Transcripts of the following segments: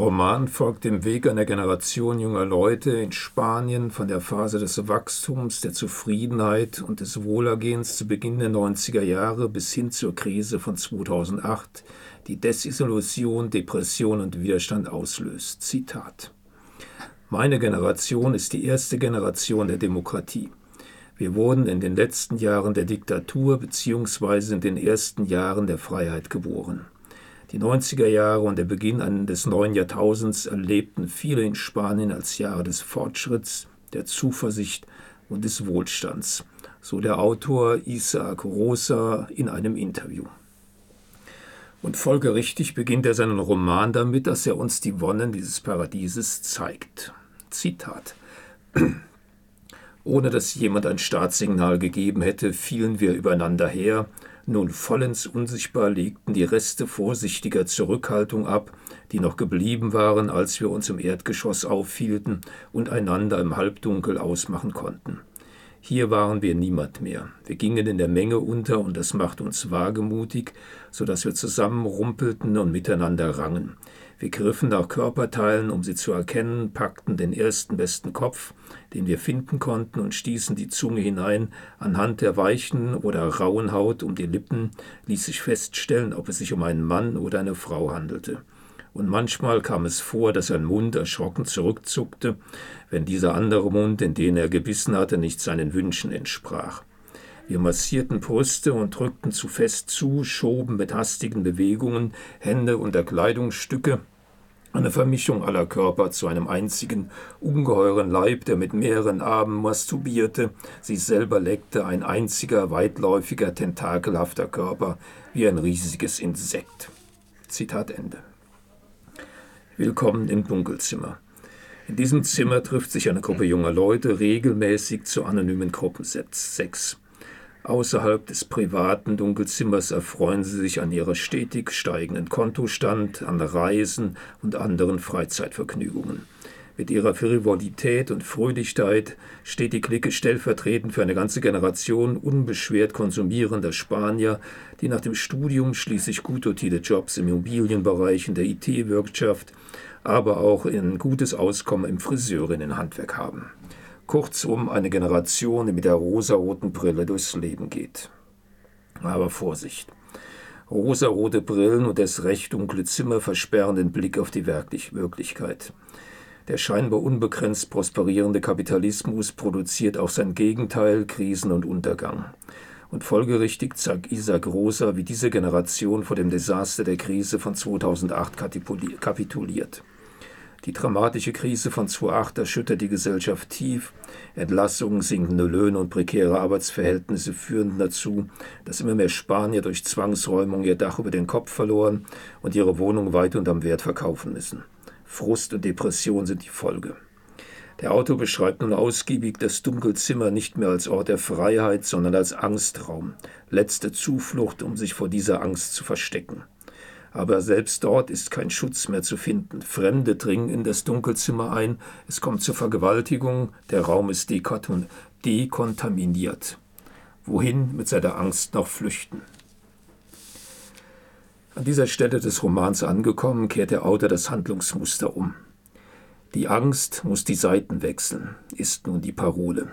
Roman folgt dem Weg einer Generation junger Leute in Spanien von der Phase des Wachstums, der Zufriedenheit und des Wohlergehens zu Beginn der 90er Jahre bis hin zur Krise von 2008, die Desillusion, Depression und Widerstand auslöst. Zitat. Meine Generation ist die erste Generation der Demokratie. Wir wurden in den letzten Jahren der Diktatur bzw. in den ersten Jahren der Freiheit geboren. Die 90er Jahre und der Beginn des neuen Jahrtausends erlebten viele in Spanien als Jahre des Fortschritts, der Zuversicht und des Wohlstands, so der Autor Isaac Rosa in einem Interview. Und folgerichtig beginnt er seinen Roman damit, dass er uns die Wonnen dieses Paradieses zeigt. Zitat. Ohne dass jemand ein Startsignal gegeben hätte, fielen wir übereinander her, nun vollends unsichtbar legten die Reste vorsichtiger Zurückhaltung ab, die noch geblieben waren, als wir uns im Erdgeschoss aufhielten und einander im Halbdunkel ausmachen konnten. Hier waren wir niemand mehr. Wir gingen in der Menge unter und das machte uns wagemutig, so dass wir zusammenrumpelten und miteinander rangen. Wir griffen nach Körperteilen, um sie zu erkennen, packten den ersten besten Kopf, den wir finden konnten, und stießen die Zunge hinein. Anhand der weichen oder rauen Haut um die Lippen ließ sich feststellen, ob es sich um einen Mann oder eine Frau handelte. Und manchmal kam es vor, dass ein Mund erschrocken zurückzuckte, wenn dieser andere Mund, in den er gebissen hatte, nicht seinen Wünschen entsprach. Wir massierten Brüste und drückten zu fest zu, schoben mit hastigen Bewegungen Hände unter Kleidungsstücke, eine Vermischung aller Körper zu einem einzigen, ungeheuren Leib, der mit mehreren Armen masturbierte, sich selber leckte, ein einziger, weitläufiger, tentakelhafter Körper, wie ein riesiges Insekt. Zitat Ende. Willkommen im Dunkelzimmer. In diesem Zimmer trifft sich eine Gruppe junger Leute regelmäßig zu anonymen Gruppensex. Außerhalb des privaten Dunkelzimmers erfreuen sie sich an ihrer stetig steigenden Kontostand, an Reisen und anderen Freizeitvergnügungen. Mit ihrer Frivolität und Fröhlichkeit steht die Clique stellvertretend für eine ganze Generation unbeschwert konsumierender Spanier, die nach dem Studium schließlich gut dotierte Jobs im Immobilienbereich, in der IT-Wirtschaft, aber auch ein gutes Auskommen im Friseurinnenhandwerk haben. Kurzum eine Generation, die mit der rosaroten Brille durchs Leben geht. Aber Vorsicht. Rosarote Brillen und das recht dunkle Zimmer versperren den Blick auf die Wirklichkeit. Der scheinbar unbegrenzt prosperierende Kapitalismus produziert auch sein Gegenteil, Krisen und Untergang. Und folgerichtig zeigt Isaac Rosa, wie diese Generation vor dem Desaster der Krise von 2008 kapituliert. Die dramatische Krise von 2008 erschüttert die Gesellschaft tief. Entlassungen, sinkende Löhne und prekäre Arbeitsverhältnisse führen dazu, dass immer mehr Spanier durch Zwangsräumung ihr Dach über den Kopf verloren und ihre Wohnung weit unterm Wert verkaufen müssen. Frust und Depression sind die Folge. Der Autor beschreibt nun ausgiebig das Dunkelzimmer nicht mehr als Ort der Freiheit, sondern als Angstraum, letzte Zuflucht, um sich vor dieser Angst zu verstecken aber selbst dort ist kein Schutz mehr zu finden. Fremde dringen in das Dunkelzimmer ein, es kommt zur Vergewaltigung, der Raum ist dekontaminiert. Wohin mit seiner Angst noch flüchten? An dieser Stelle des Romans angekommen, kehrt der Autor das Handlungsmuster um. Die Angst muss die Seiten wechseln, ist nun die Parole.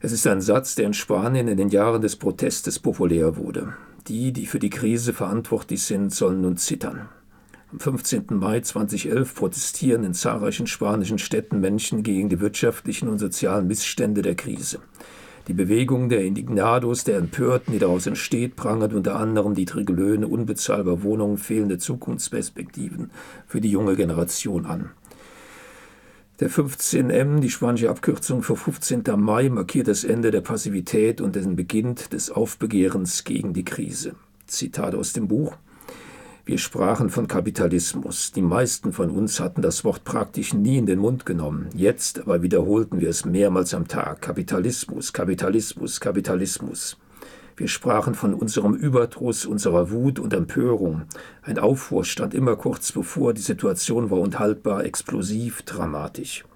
Es ist ein Satz, der in Spanien in den Jahren des Protestes populär wurde. Die, die für die Krise verantwortlich sind, sollen nun zittern. Am 15. Mai 2011 protestieren in zahlreichen spanischen Städten Menschen gegen die wirtschaftlichen und sozialen Missstände der Krise. Die Bewegung der Indignados, der Empörten, die daraus entsteht, prangert unter anderem die Löhne, unbezahlbare Wohnungen, fehlende Zukunftsperspektiven für die junge Generation an. Der 15M, die spanische Abkürzung für 15. Mai, markiert das Ende der Passivität und den Beginn des Aufbegehrens gegen die Krise. Zitat aus dem Buch. Wir sprachen von Kapitalismus. Die meisten von uns hatten das Wort praktisch nie in den Mund genommen. Jetzt aber wiederholten wir es mehrmals am Tag. Kapitalismus, Kapitalismus, Kapitalismus. Wir sprachen von unserem Überdruss, unserer Wut und Empörung. Ein Aufruhr stand immer kurz bevor, die Situation war unhaltbar, explosiv, dramatisch.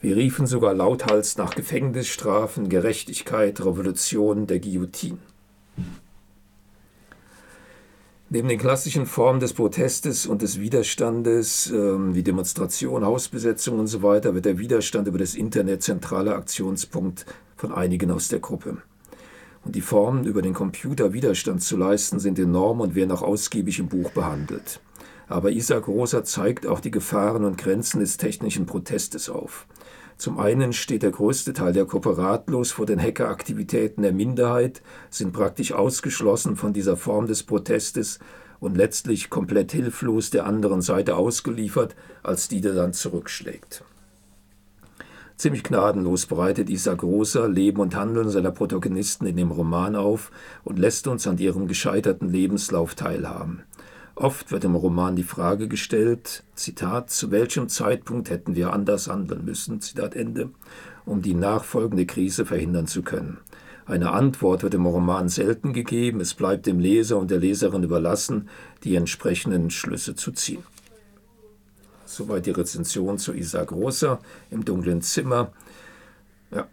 Wir riefen sogar lauthals nach Gefängnisstrafen, Gerechtigkeit, Revolution, der Guillotine. Neben den klassischen Formen des Protestes und des Widerstandes, ähm, wie Demonstration, Hausbesetzung und so weiter, wird der Widerstand über das Internet zentraler Aktionspunkt von einigen aus der Gruppe. Und die Formen, über den Computer Widerstand zu leisten, sind enorm und werden auch ausgiebig im Buch behandelt. Aber Isaac Rosa zeigt auch die Gefahren und Grenzen des technischen Protestes auf. Zum einen steht der größte Teil der Gruppe ratlos vor den Hackeraktivitäten der Minderheit, sind praktisch ausgeschlossen von dieser Form des Protestes und letztlich komplett hilflos der anderen Seite ausgeliefert, als die der dann zurückschlägt. Ziemlich gnadenlos bereitet Isa Großer Leben und Handeln seiner Protagonisten in dem Roman auf und lässt uns an ihrem gescheiterten Lebenslauf teilhaben. Oft wird im Roman die Frage gestellt, Zitat, zu welchem Zeitpunkt hätten wir anders handeln müssen, Zitat Ende, um die nachfolgende Krise verhindern zu können. Eine Antwort wird im Roman selten gegeben, es bleibt dem Leser und der Leserin überlassen, die entsprechenden Schlüsse zu ziehen. Soweit die Rezension zu Isaac Rosa im dunklen Zimmer. Ja,